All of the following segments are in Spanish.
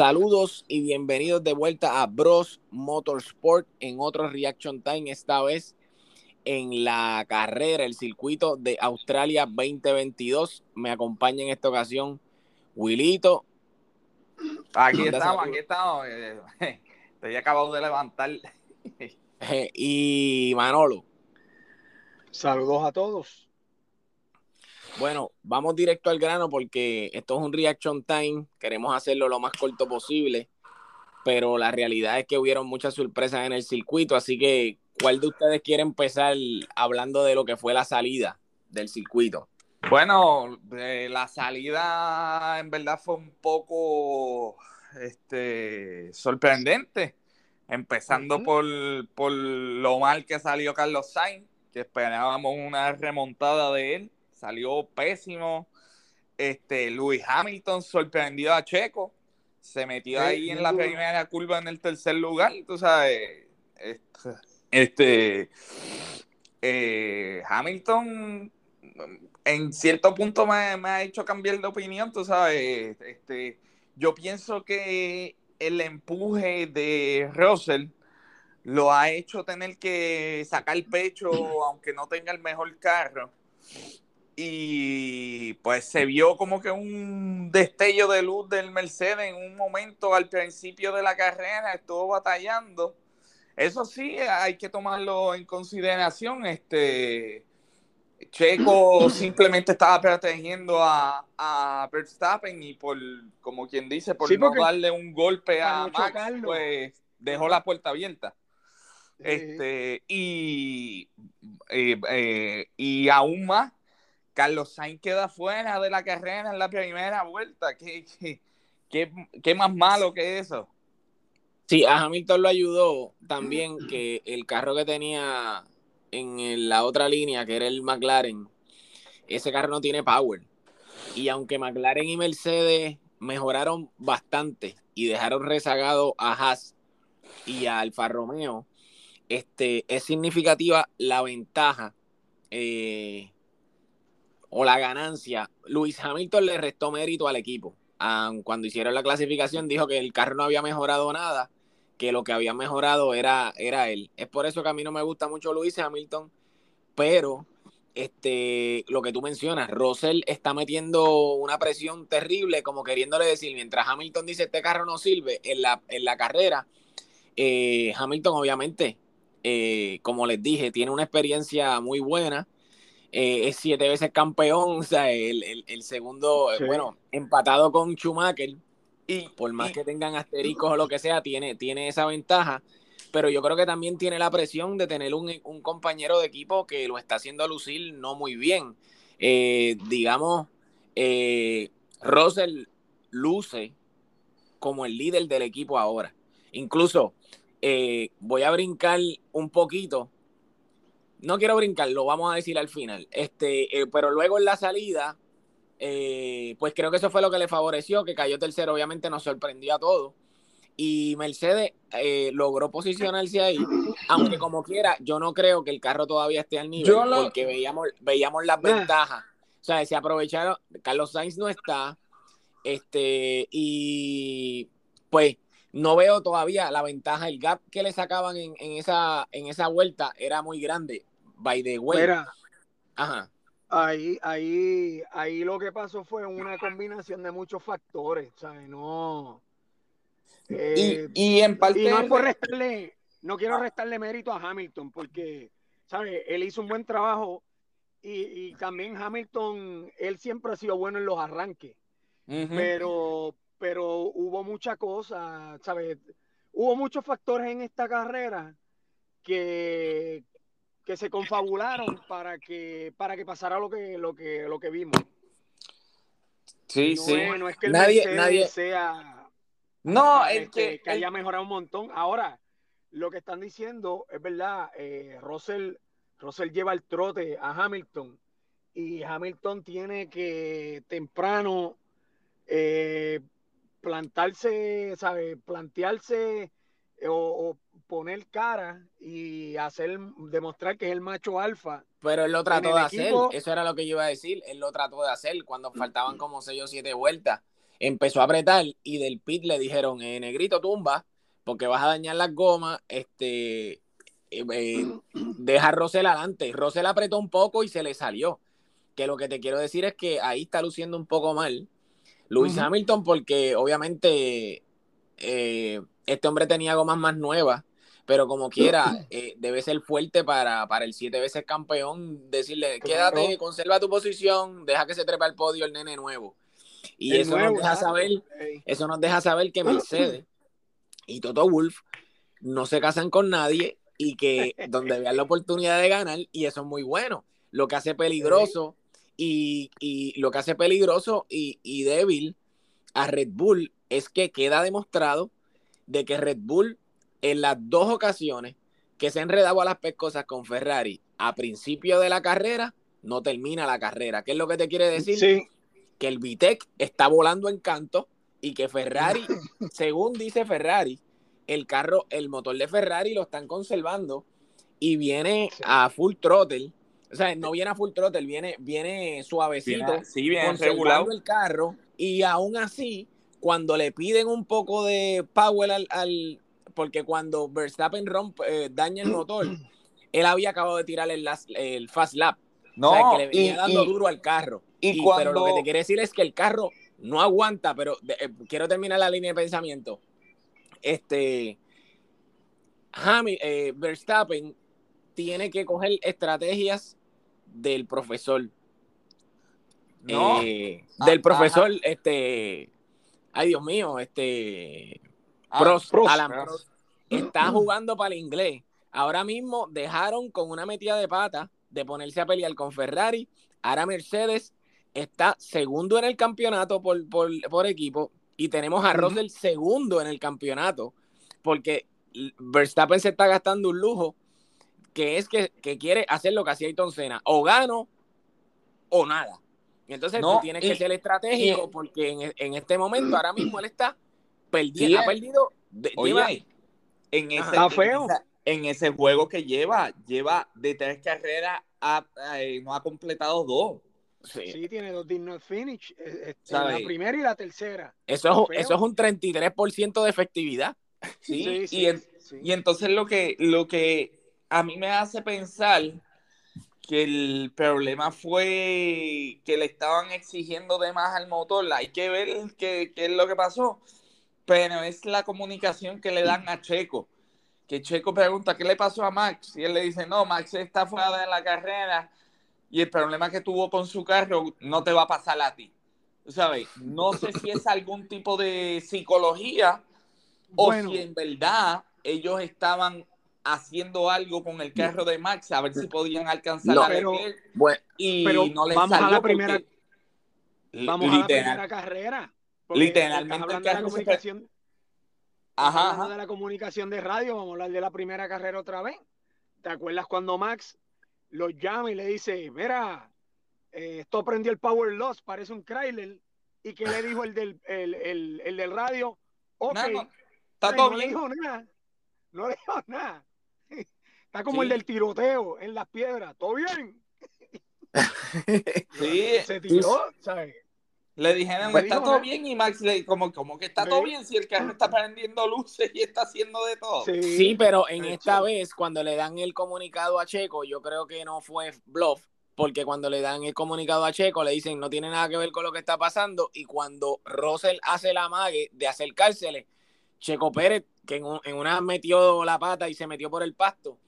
Saludos y bienvenidos de vuelta a Bros Motorsport en otro Reaction Time, esta vez en la carrera, el circuito de Australia 2022. Me acompaña en esta ocasión Wilito. Aquí estamos, aquí estamos. Estoy acabado de levantar. y Manolo. Saludos a todos. Bueno, vamos directo al grano porque esto es un reaction time. Queremos hacerlo lo más corto posible, pero la realidad es que hubieron muchas sorpresas en el circuito. Así que, ¿cuál de ustedes quiere empezar hablando de lo que fue la salida del circuito? Bueno, la salida en verdad fue un poco este, sorprendente. Empezando por, por lo mal que salió Carlos Sainz, que esperábamos una remontada de él salió pésimo. Este, Luis Hamilton sorprendió a Checo, se metió ahí en la primera curva en el tercer lugar, tú sabes. Este, este eh, Hamilton en cierto punto me, ha hecho cambiar de opinión, tú sabes. Este, yo pienso que el empuje de Russell lo ha hecho tener que sacar el pecho, aunque no tenga el mejor carro y pues se vio como que un destello de luz del Mercedes en un momento al principio de la carrera, estuvo batallando. Eso sí, hay que tomarlo en consideración. Este Checo simplemente estaba protegiendo a, a, Verstappen y por, como quien dice, por no darle un golpe a Max, pues dejó la puerta abierta. Este, y, eh, eh, y aún más Carlos Sainz queda fuera de la carrera en la primera vuelta. ¿Qué, qué, más malo que eso? Sí, a Hamilton lo ayudó también que el carro que tenía en la otra línea, que era el McLaren, ese carro no tiene power. Y aunque McLaren y Mercedes mejoraron bastante y dejaron rezagado a Haas y a Alfa Romeo, este, es significativa la ventaja eh, o la ganancia, Luis Hamilton le restó mérito al equipo. cuando hicieron la clasificación dijo que el carro no había mejorado nada, que lo que había mejorado era, era él. Es por eso que a mí no me gusta mucho Luis Hamilton, pero este, lo que tú mencionas, Russell está metiendo una presión terrible, como queriéndole decir, mientras Hamilton dice este carro no sirve en la, en la carrera, eh, Hamilton obviamente, eh, como les dije, tiene una experiencia muy buena eh, es siete veces campeón, o sea, el, segundo, eh, bueno, empatado con Schumacher, y por más que tengan asteriscos o lo que sea, tiene, tiene esa ventaja, pero yo creo que también tiene la presión de tener un, compañero de equipo que lo está haciendo lucir no muy bien. Eh, digamos, Russell luce como el líder del equipo ahora. Incluso voy a brincar un poquito no quiero brincar, lo vamos a decir al final. Este, eh, pero luego en la salida, eh, pues creo que eso fue lo que le favoreció, que cayó tercero, obviamente nos sorprendió a todos. Y Mercedes eh, logró posicionarse ahí, aunque como quiera, yo no creo que el carro todavía esté al nivel, porque veíamos, veíamos las ventajas. O sea, se aprovecharon, Carlos Sainz no está, este, y pues no veo todavía la ventaja, el gap que le sacaban en, en, esa, en esa vuelta era muy grande by the way. Ajá. Ahí, ahí, ahí lo que pasó fue una combinación de muchos factores, ¿sabes? No. y, eh, y, en parte. no por restarle, no quiero restarle mérito a Hamilton, porque, ¿sabes? Él hizo un buen trabajo y, y también Hamilton, él siempre ha sido bueno en los arranques, pero, pero hubo mucha cosa, ¿sabes? Hubo muchos factores en esta carrera que, que se confabularon para que para que pasara lo que lo que lo que vimos. Sí, sí. no es que el nadie, nadie... sea no, el este, que, haya mejorado un montón. Ahora, lo que están diciendo es verdad, eh, Russell, Russell lleva el trote a Hamilton y Hamilton tiene que temprano eh, plantarse, ¿sabe? Plantearse eh, o, poner cara y hacer demostrar que es el macho alfa. Pero él lo trató de hacer, eso era lo que yo iba a decir, él lo trató de hacer cuando faltaban como 6 o 7 vueltas. empezó a apretar y del pit le dijeron, eh, negrito, tumba, porque vas a dañar las gomas, este, eh, eh, deja a Russell adelante. Russell apretó un poco y se le salió. Que lo que te quiero decir es que ahí está luciendo un poco mal Luis Hamilton, porque obviamente este hombre tenía gomas más nuevas, pero como quiera, debe ser fuerte para, para, el siete veces campeón, decirle, quédate, conserva tu posición, deja que se trepa al podio el nene nuevo. Y eso nos deja saber, eso nos deja saber que Mercedes y Toto Wolf no se casan con nadie y que donde vean la oportunidad de ganar, y eso es muy bueno. Lo que hace peligroso y, lo que hace peligroso y, débil a Red Bull es que queda demostrado de que Red Bull en las dos ocasiones que se ha enredado a las pescosas con Ferrari a principio de la carrera, no termina la carrera. ¿Qué es lo que te quiere decir? Sí que el Vitec está volando en canto y que Ferrari, según dice Ferrari, el carro, el motor de Ferrari lo están conservando y viene a full throttle. O sea, no viene a full throttle, viene, viene suavecito, sí, viene regulado el carro y aún así, cuando le piden un poco de power al, porque cuando Verstappen rompe, eh, daña el motor, él había acabado de tirar el, el fast lap. No, o sea, que le venía dando duro al carro. Y, Pero lo que te quiere decir es que el carro no aguanta, pero eh, quiero terminar la línea de pensamiento. Este, eh, Verstappen tiene que coger estrategias del profesor. No. Del ah, profesor, este, ay Dios mío, este, ah, Alan está jugando para el inglés. Ahora mismo dejaron con una metida de pata de ponerse a pelear con Ferrari. Ahora Mercedes está segundo en el campeonato por, equipo y tenemos a Russell segundo en el campeonato porque Verstappen se está gastando un lujo que es que, quiere hacer lo que hacía Ayrton Senna, o gano o nada. Y entonces tú tienes que ser estratégico porque en, este momento, ahora mismo él está perdiendo, ha perdido. en ese, En, ese juego que lleva, lleva de tres carreras, eh, no ha completado dos. Sí. tiene dos did finish. Eh, eh, la primera y la tercera. Eso es, eso es un 33% de efectividad. Sí, y, y, entonces lo que, lo que a mí me hace pensar que el problema fue que le estaban exigiendo de más al motor. Hay que ver qué, qué es lo que pasó. Pero es la comunicación que le dan a Checo. Que Checo pregunta, ¿qué le pasó a Max? Y él le dice, no, Max está fuera de la carrera y el problema que tuvo con su carro no te va a pasar a ti. ¿Sabes? No sé si es algún tipo de psicología o si en verdad ellos estaban haciendo algo con el carro de Max a ver si podían alcanzar la pero, y no les vamos a la primera vamos a la primera carrera literalmente el carro de la comunicación, ajá, de la comunicación de radio vamos a hablar de la primera carrera otra vez ¿te acuerdas cuando Max lo llama y le dice, mira, eh, esto prendió el Power Loss, parece un Chrysler. ¿Y qué le dijo el del, el, el, el del radio? Ok, está todo bien. No le dijo nada. No le dijo nada. Está como el del tiroteo en las piedras. ¿Todo bien? sí. Se tiró, ¿sabes? Le dijeron, está todo bien y Max le como, como que está todo bien si el carro está prendiendo luces y está haciendo de todo. Sí, pero en esta vez cuando le dan el comunicado a Checo, yo creo que no fue bluff, porque cuando le dan el comunicado a Checo le dicen no tiene nada que ver con lo que está pasando y cuando Russell hace la mague de acercársele, Checo Pérez, que en, en una metió la pata y se metió por el pasto,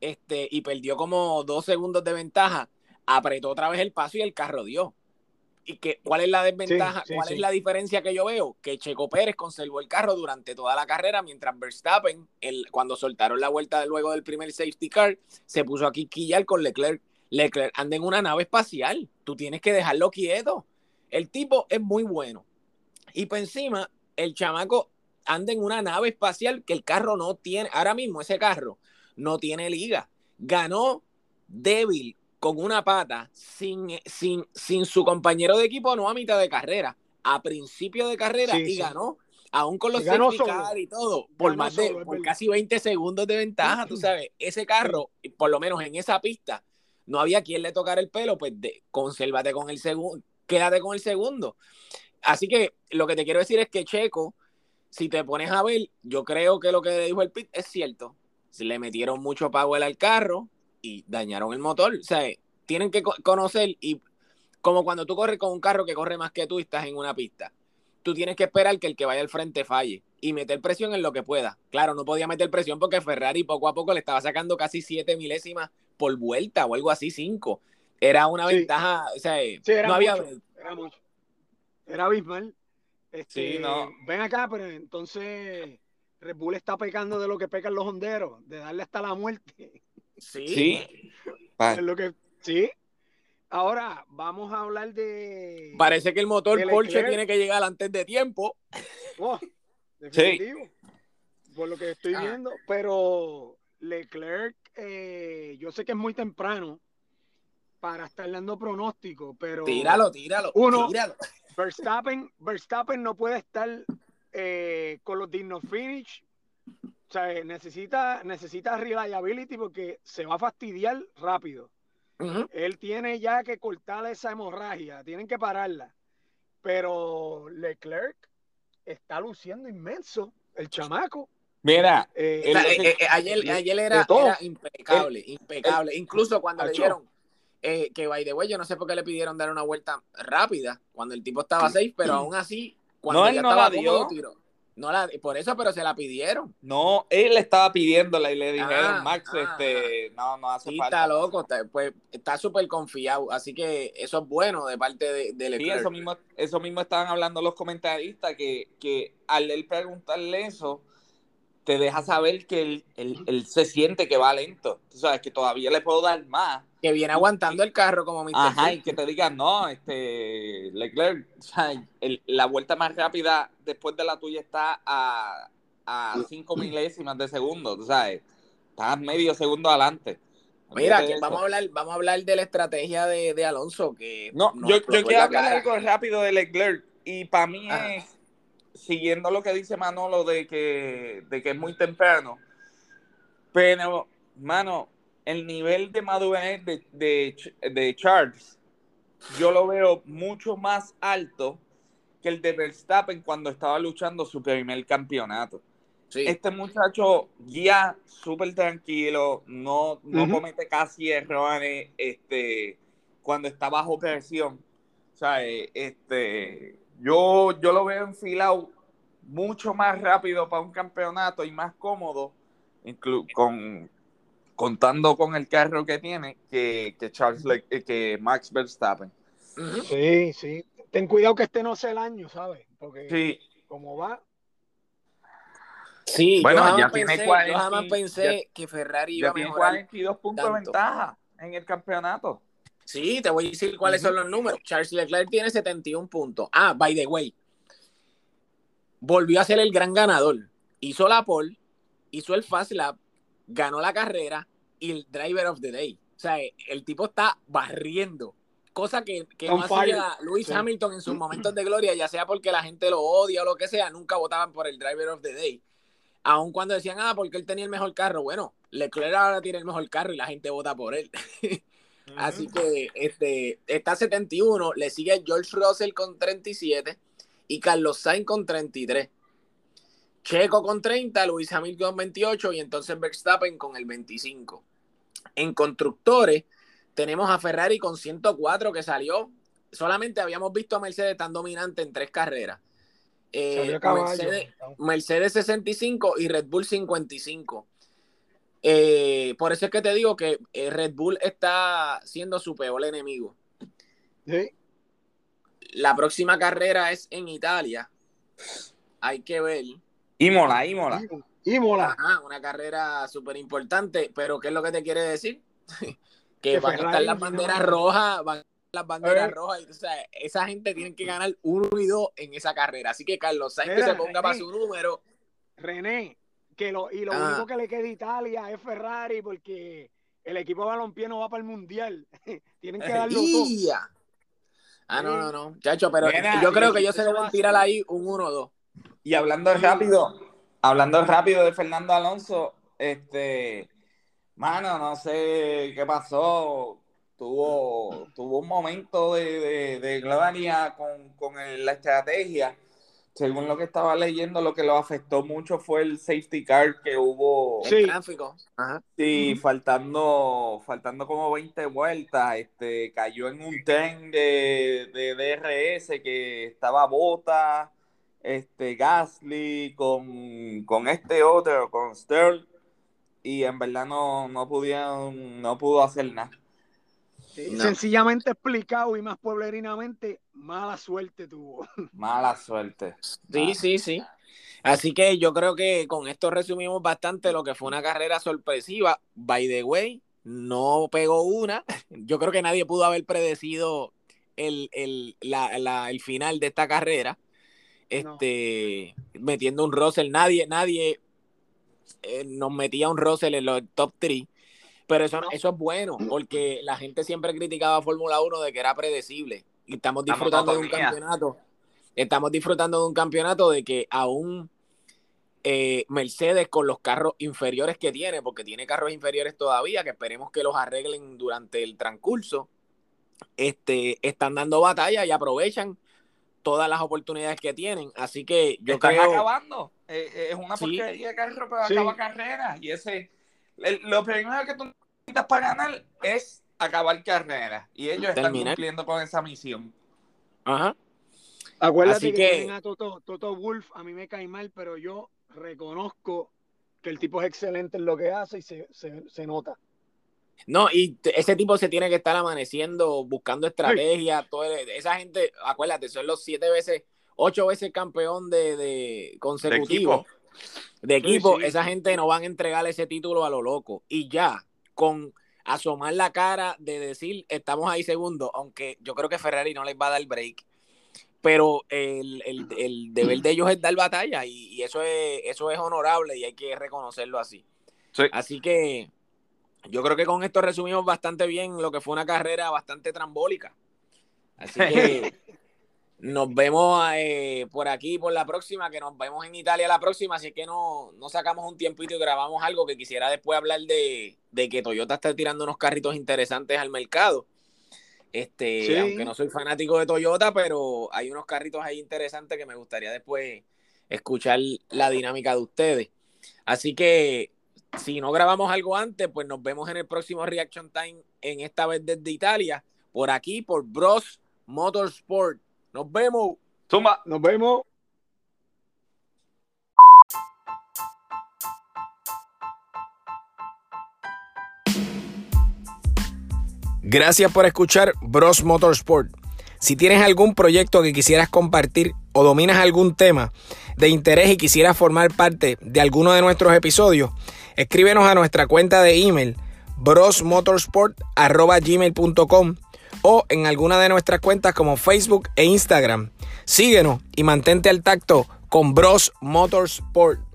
este, y perdió como dos segundos de ventaja, apretó otra vez el paso y el carro dio y que cuál es la desventaja, cuál es la diferencia que yo veo, que Checo Pérez conservó el carro durante toda la carrera, mientras Verstappen, el, cuando soltaron la vuelta luego del primer safety car, se puso aquí quillar con Leclerc. Leclerc anda en una nave espacial, tú tienes que dejarlo quieto. El tipo es muy bueno. Y por encima, el chamaco anda en una nave espacial que el carro no tiene, ahora mismo ese carro no tiene liga. Ganó débil con una pata sin, sin, sin su compañero de equipo, no a mitad de carrera, a principio de carrera y ganó, aún con los certificados y todo, por más de, por casi 20 segundos de ventaja, tú sabes, ese carro, por lo menos en esa pista, no había quien le tocara el pelo, pues de, consérvate con el segundo, quédate con el segundo. así que lo que te quiero decir es que Checo, si te pones a ver, yo creo que lo que dijo el Pit es cierto. Le metieron mucho power al carro y dañaron el motor. O sea, tienen que conocer y como cuando tú corres con un carro que corre más que tú y estás en una pista, tú tienes que esperar que el que vaya al frente falle y meter presión en lo que pueda. Claro, no podía meter presión porque Ferrari poco a poco le estaba sacando casi siete milésimas por vuelta o algo así, cinco. Era una ventaja, o sea, no había... era mucho. Era abismal. Este, sí, no. Ven acá, pero entonces Red Bull está pecando de lo que pecan los honderos, de darle hasta la muerte. Sí. Sí. Es lo que, sí. Ahora vamos a hablar de. Parece que el motor Porsche tiene que llegar antes de tiempo. Oh, definitivo. Por lo que estoy ah. viendo. Pero Leclerc, eh, yo sé que es muy temprano para estar dando pronóstico, pero. Tíralo, tíralo. Uno, tíralo. Verstappen, Verstappen no puede estar eh, con los dignos finish. O sea, necesita, necesita reliability porque se va a fastidiar rápido. Él tiene ya que cortar esa hemorragia, tienen que pararla. Pero Leclerc está luciendo inmenso, el chamaco. Mira, eh, eh, eh, ayer, ayer era, impecable, impecable. Incluso cuando le dieron que, by the way, yo no sé por qué le pidieron dar una vuelta rápida cuando el tipo estaba safe, pero aún así, cuando no, ya estaba cómodo, tiró. No la, por eso, pero se la pidieron. No, él estaba pidiéndola y le dijeron, ah, Max, ah, este, no, no hace sí, falta. está loco, está, pues está súper confiado, así que eso es bueno de parte de, de Sí, eso mismo, eso mismo estaban hablando los comentaristas, que, que al él preguntarle eso, te deja saber que él, él, se siente que va lento. Tú sabes que todavía le puedo dar más. Que viene aguantando el carro como mi Ajá, y que te digan, no, este, Leclerc, o sea, la vuelta más rápida después de la tuya está a, a cinco milésimas de segundo, tú sabes, estás medio segundo adelante. Mira, vamos a hablar, vamos a hablar de la estrategia de, de Alonso, que no, yo, yo quiero hablar algo rápido de Leclerc, y para mí es siguiendo lo que dice Manolo de que, de que es muy temprano, pero, mano, el nivel de madurez de, de, Charles, yo lo veo mucho más alto que el de Verstappen cuando estaba luchando su primer campeonato. Este muchacho guía súper tranquilo, no, no comete casi errores este, cuando está bajo presión. O sea, este, yo, yo lo veo enfilado mucho más rápido para un campeonato y más cómodo, con, contando con el carro que tiene, que, que Charles eh, que Max Verstappen. Sí, sí. Ten cuidado que este no sea el año, ¿sabes? Porque sí. como va. Sí, bueno, ya tiene 40, yo jamás pensé que Ferrari iba a mejorar 42 puntos de ventaja en el campeonato. Sí, te voy a decir cuáles son los números. Charles Leclerc tiene 71 puntos. Ah, by the way, volvió a ser el gran ganador. Hizo la pole, hizo el fast lap, ganó la carrera y el driver of the day. O sea, el tipo está barriendo. Cosa que, que no hacía Luis Hamilton en sus momentos de gloria, ya sea porque la gente lo odia o lo que sea, nunca votaban por el driver of the day. Aun cuando decían, ah, porque él tenía el mejor carro. Bueno, Leclerc ahora tiene el mejor carro y la gente vota por él. Así que este, está 71, le sigue George Russell con 37 y Carlos Sainz con 33. Checo con 30, Luis Hamilton con 28 y entonces Verstappen con el 25. En constructores tenemos a Ferrari con 104 que salió. Solamente habíamos visto a Mercedes tan dominante en tres carreras. Eh, Mercedes, 65 y Red Bull 55. Eh, por eso es que te digo que eh, Red Bull está siendo su peor enemigo. Sí. La próxima carrera es en Italia. Hay que ver. Imola, Imola. Imola. Ajá, una carrera súper importante, pero ¿qué es lo que te quiere decir? que, van a estar las banderas rojas, van a estar las banderas eh. rojas, y, o sea, esa gente tiene que ganar uno y dos en esa carrera. Así que Carlos Sainz que se ponga para su número. René, que lo, y lo ah. único que le queda a Italia es Ferrari, porque el equipo de balompié no va para el mundial. Tienen que darlo todo. Ah, no, no, no. Chacho, pero yo creo que ellos se deben tirar ahí un 1-2. Y hablando rápido, hablando rápido de Fernando Alonso, este, mano, no sé qué pasó. tuvo, tuvo un momento de, de, gloria con, con la estrategia. Según lo que estaba leyendo, lo que lo afectó mucho fue el safety car que hubo. Sí, tráfico. Sí, faltando, faltando como 20 vueltas, este, cayó en un tren de, de DRS que estaba bota, este, Gasly, con, con este otro, con Sterl, y en verdad no, no pudieron, no pudo hacer nada. Sencillamente explicado y más pueblerinamente, mala suerte tuvo. Mala suerte. Sí, sí, sí. Así que yo creo que con esto resumimos bastante lo que fue una carrera sorpresiva. By the way, no pegó una. Yo creo que nadie pudo haber predecido el, el, el final de esta carrera. Este, metiendo un Russell. Nadie, nadie eh, nos metía un Russell en los top 3 pero eso, eso es bueno, porque la gente siempre criticaba a Fórmula 1 de que era predecible. Y estamos disfrutando de un campeonato. Estamos disfrutando de un campeonato de que aún eh, Mercedes con los carros inferiores que tiene, porque tiene carros inferiores todavía, que esperemos que los arreglen durante el transcurso, este, están dando batalla y aprovechan todas las oportunidades que tienen. Así que yo Están creo. acabando. Eh, eh, es una porquería de carro, pero acaba carrera. Y ese lo primero que tú necesitas para ganar es acabar carrera. Y ellos están cumpliendo con esa misión. Ajá. Acuérdate que, a Toto, Toto Wolf, a mí me cae mal, pero yo reconozco que el tipo es excelente en lo que hace y se, se, nota. No, y ese tipo se tiene que estar amaneciendo, buscando estrategia. esa gente, acuérdate, son los siete veces, ocho veces campeón de, de consecutivo de equipo, esa gente no van a entregar ese título a lo loco. Y ya, con asomar la cara de decir estamos ahí segundo, aunque yo creo que Ferrari no les va a dar break. Pero el, deber de ellos es dar batalla y, eso, es, eso es honorable y hay que reconocerlo así. Así que yo creo que con esto resumimos bastante bien lo que fue una carrera bastante trambólica. Así que Nos vemos eh, por aquí por la próxima, que nos vemos en Italia la próxima, así que no, no sacamos un tiempito y grabamos algo que quisiera después hablar de, que Toyota está tirando unos carritos interesantes al mercado. Este, aunque no soy fanático de Toyota, pero hay unos carritos ahí interesantes que me gustaría después escuchar la dinámica de ustedes. Así que si no grabamos algo antes, pues nos vemos en el próximo Reaction Time, en esta vez desde Italia, por aquí, por Bros Motorsport. Nos vemos. Toma. Nos vemos. Gracias por escuchar Bros Motorsport. Si tienes algún proyecto que quisieras compartir o dominas algún tema de interés y quisieras formar parte de alguno de nuestros episodios, escríbenos a nuestra cuenta de email brosmotorsport.gmail.com o en alguna de nuestras cuentas como Facebook e Instagram. Síguenos y mantente al tacto con Bros Motorsport.